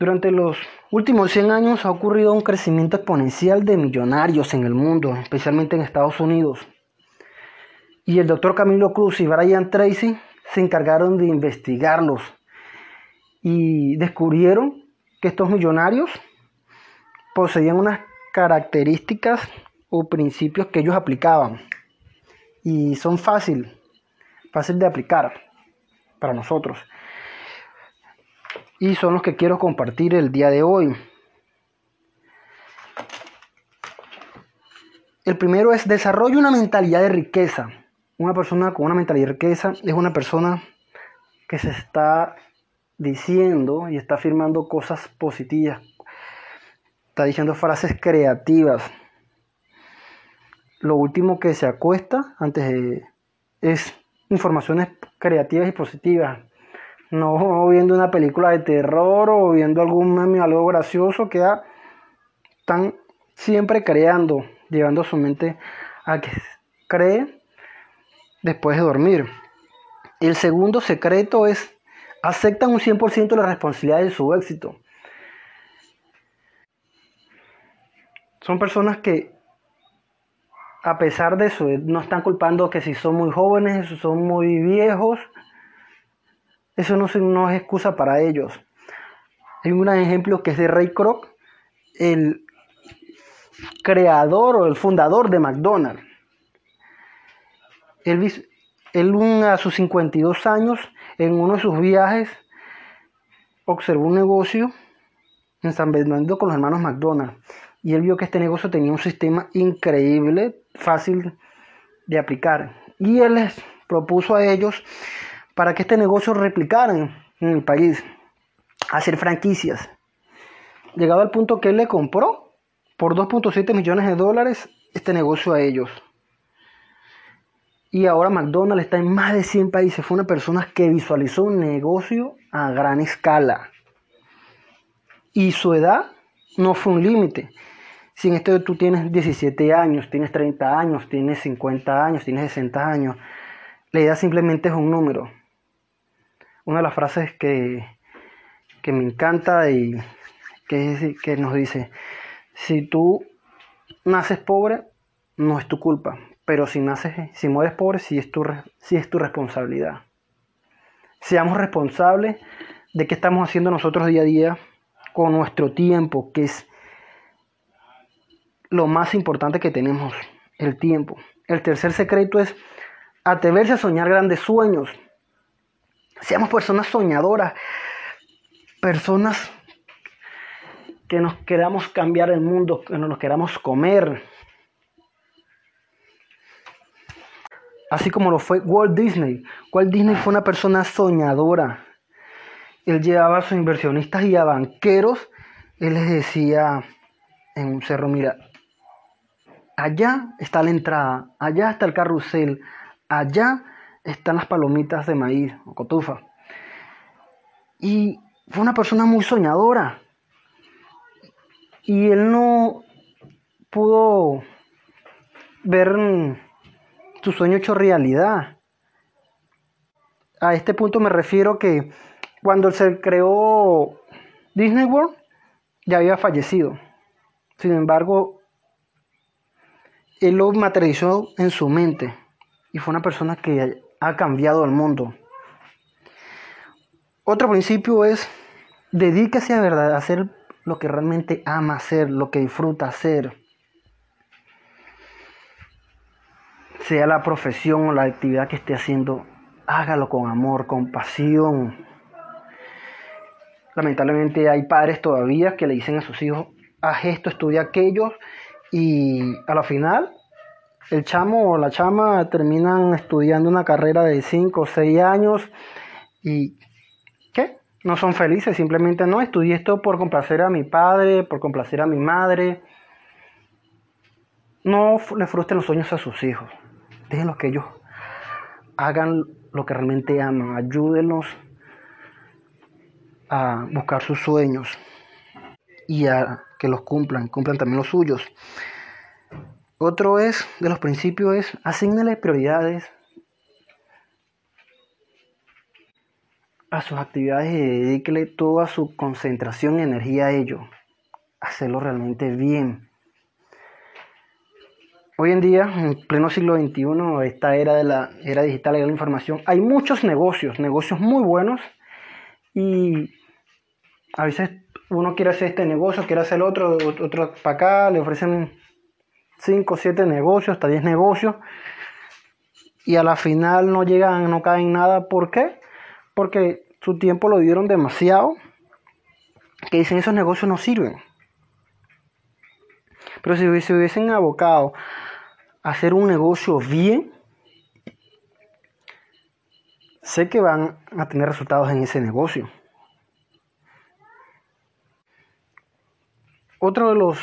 Durante los últimos 100 años ha ocurrido un crecimiento exponencial de millonarios en el mundo, especialmente en Estados Unidos. Y el doctor Camilo Cruz y Brian Tracy se encargaron de investigarlos y descubrieron que estos millonarios poseían unas características o principios que ellos aplicaban y son fácil, fácil de aplicar para nosotros. Y son los que quiero compartir el día de hoy. El primero es desarrollo una mentalidad de riqueza. Una persona con una mentalidad de riqueza es una persona que se está diciendo y está afirmando cosas positivas. Está diciendo frases creativas. Lo último que se acuesta antes de, es informaciones creativas y positivas. No viendo una película de terror o viendo algún meme, algo gracioso que están siempre creando, llevando su mente a que cree después de dormir. El segundo secreto es aceptan un 100% de la responsabilidad de su éxito. Son personas que, a pesar de eso, no están culpando que si son muy jóvenes, si son muy viejos, eso no, es excusa para ellos. Hay un ejemplo que es de Ray Kroc, el creador o el fundador de McDonald's. Él, él a sus 52 años, en uno de sus viajes, observó un negocio en San Bernardo con los hermanos McDonald's. Y él vio que este negocio tenía un sistema increíble, fácil de aplicar. Y él les propuso a ellos para que este negocio replicaran en el país, hacer franquicias. Llegado al punto que él le compró por 2.7 millones de dólares este negocio a ellos. Y ahora McDonald's está en más de 100 países. Fue una persona que visualizó un negocio a gran escala. Y su edad no fue un límite. Si en esto tú tienes 17 años, tienes 30 años, tienes 50 años, tienes 60 años, la edad simplemente es un número. Una de las frases que, que me encanta y que, que nos dice, si tú naces pobre, no es tu culpa, pero si naces, si mueres pobre, sí es tu, sí es tu responsabilidad. Seamos responsables de qué estamos haciendo nosotros día a día con nuestro tiempo, que es lo más importante que tenemos, el tiempo. El tercer secreto es atreverse a soñar grandes sueños. Seamos personas soñadoras, personas que nos queramos cambiar el mundo, que nos queramos comer. Así como lo fue Walt Disney. Walt Disney fue una persona soñadora. Él llevaba a sus inversionistas y a banqueros. Él les decía en un cerro, mira, allá está la entrada, allá está el carrusel, allá están las palomitas de maíz o cotufa. Y fue una persona muy soñadora. Y él no pudo ver su sueño hecho realidad. A este punto me refiero que cuando se creó Disney World ya había fallecido. Sin embargo, él lo materializó en su mente y fue una persona que ha cambiado el mundo. Otro principio es dedíquese a, verdad, a hacer lo que realmente ama hacer, lo que disfruta hacer. Sea la profesión o la actividad que esté haciendo, hágalo con amor, con pasión. Lamentablemente hay padres todavía que le dicen a sus hijos, haz esto, estudia aquello, y a la final el chamo o la chama terminan estudiando una carrera de 5 o 6 años y ¿qué? No son felices, simplemente no, estudié esto por complacer a mi padre, por complacer a mi madre. No le frustren los sueños a sus hijos. Déjenlos que ellos hagan lo que realmente aman, ayúdenlos a buscar sus sueños y a que los cumplan, cumplan también los suyos. Otro es, de los principios es, asignale prioridades a sus actividades y dedíquele toda su concentración y energía a ello. Hacerlo realmente bien. Hoy en día, en pleno siglo XXI, esta era de la era digital y de la información, hay muchos negocios, negocios muy buenos y a veces uno quiere hacer este negocio, quiere hacer otro, otro para acá, le ofrecen 5, 7 negocios, hasta 10 negocios y a la final no llegan, no caen nada. ¿Por qué? Porque su tiempo lo dieron demasiado, que dicen esos negocios no sirven. Pero si se hubiesen abocado a hacer un negocio bien, sé que van a tener resultados en ese negocio. Otro de los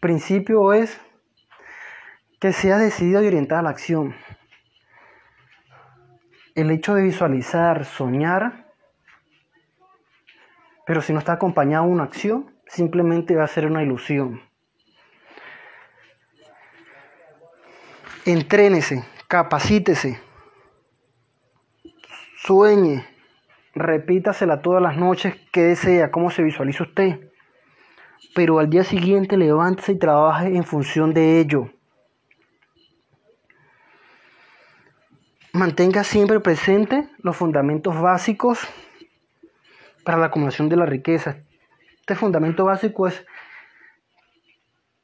principios es que sea decidido y orientado a la acción el hecho de visualizar, soñar, pero si no está acompañado de una acción, simplemente va a ser una ilusión. Entrénese, capacítese, sueñe, repítasela todas las noches que desea, cómo se visualiza usted. Pero al día siguiente levántese y trabaje en función de ello. Mantenga siempre presente los fundamentos básicos para la acumulación de la riqueza. Este fundamento básico es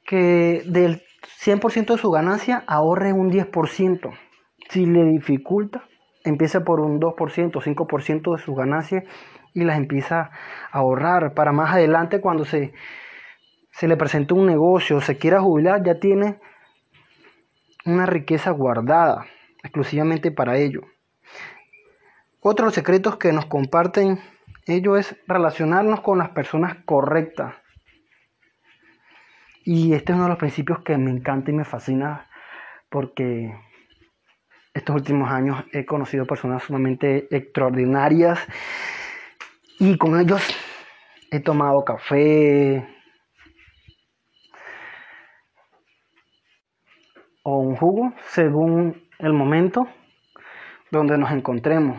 que del 100% de su ganancia ahorre un 10%. Si le dificulta, empiece por un 2%, 5% de su ganancia y las empieza a ahorrar para más adelante cuando se, se le presente un negocio se quiera jubilar, ya tiene una riqueza guardada exclusivamente para ello. Otro secretos que nos comparten ellos es relacionarnos con las personas correctas. Y este es uno de los principios que me encanta y me fascina porque estos últimos años he conocido personas sumamente extraordinarias y con ellos he tomado café o un jugo según el momento donde nos encontremos.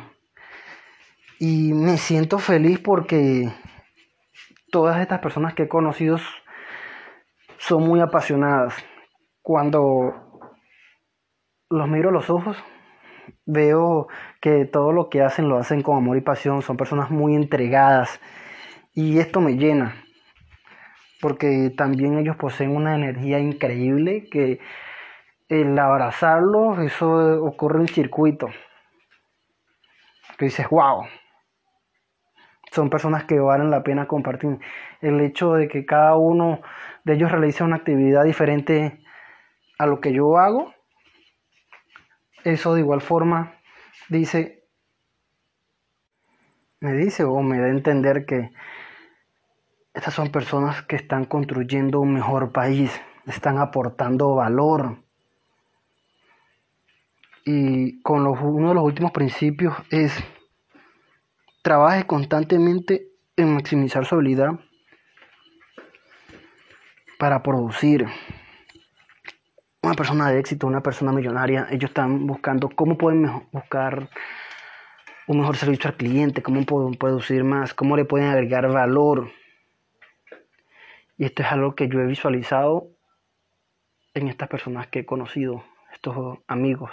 Y me siento feliz porque todas estas personas que he conocido son muy apasionadas. Cuando los miro a los ojos, veo que todo lo que hacen lo hacen con amor y pasión. Son personas muy entregadas. Y esto me llena. Porque también ellos poseen una energía increíble que el abrazarlo, eso ocurre en circuito. Que dices, wow. Son personas que valen la pena compartir. El hecho de que cada uno de ellos realice una actividad diferente a lo que yo hago, eso de igual forma dice, me dice o me da a entender que estas son personas que están construyendo un mejor país, están aportando valor y con uno de los últimos principios es trabaje constantemente en maximizar su habilidad para producir una persona de éxito, una persona millonaria. Ellos están buscando cómo pueden buscar un mejor servicio al cliente, cómo pueden producir más, cómo le pueden agregar valor. Y esto es algo que yo he visualizado en estas personas que he conocido, estos amigos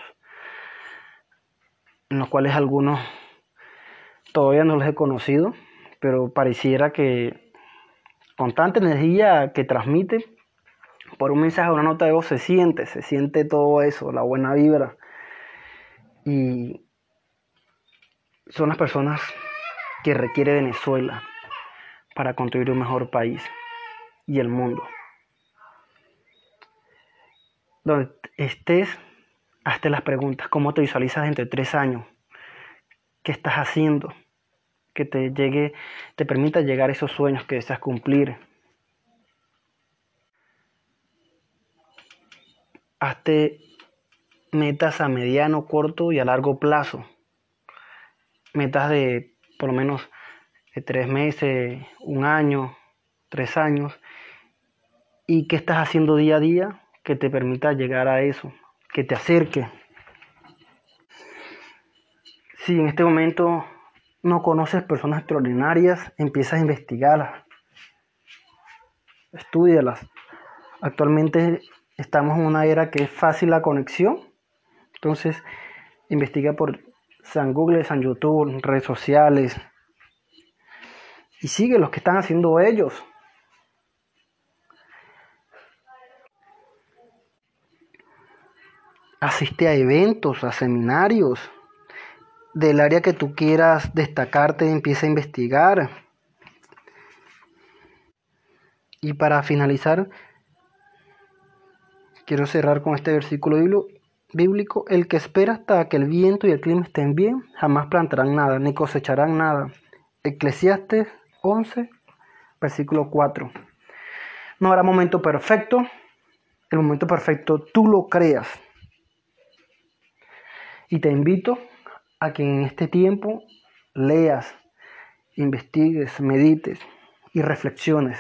en los cuales algunos todavía no los he conocido, pero pareciera que con tanta energía que transmite, por un mensaje o una nota de voz se siente, se siente todo eso, la buena vibra. Y son las personas que requiere Venezuela para construir un mejor país y el mundo. Donde estés Hazte las preguntas, ¿cómo te visualizas entre tres años? ¿Qué estás haciendo? Que te llegue, te permita llegar a esos sueños que deseas cumplir. Hazte metas a mediano, corto y a largo plazo. Metas de por lo menos de tres meses, un año, tres años. ¿Y qué estás haciendo día a día que te permita llegar a eso? Que te acerque. Si en este momento no conoces personas extraordinarias, empiezas a investigarlas, estudialas. Actualmente estamos en una era que es fácil la conexión, entonces investiga por San Google, San YouTube, redes sociales y sigue los que están haciendo ellos. Asiste a eventos, a seminarios del área que tú quieras destacarte, empieza a investigar. Y para finalizar, quiero cerrar con este versículo bíblico. El que espera hasta que el viento y el clima estén bien, jamás plantarán nada, ni cosecharán nada. Eclesiastes 11, versículo 4. No habrá momento perfecto. El momento perfecto tú lo creas. Y te invito a que en este tiempo leas, investigues, medites y reflexiones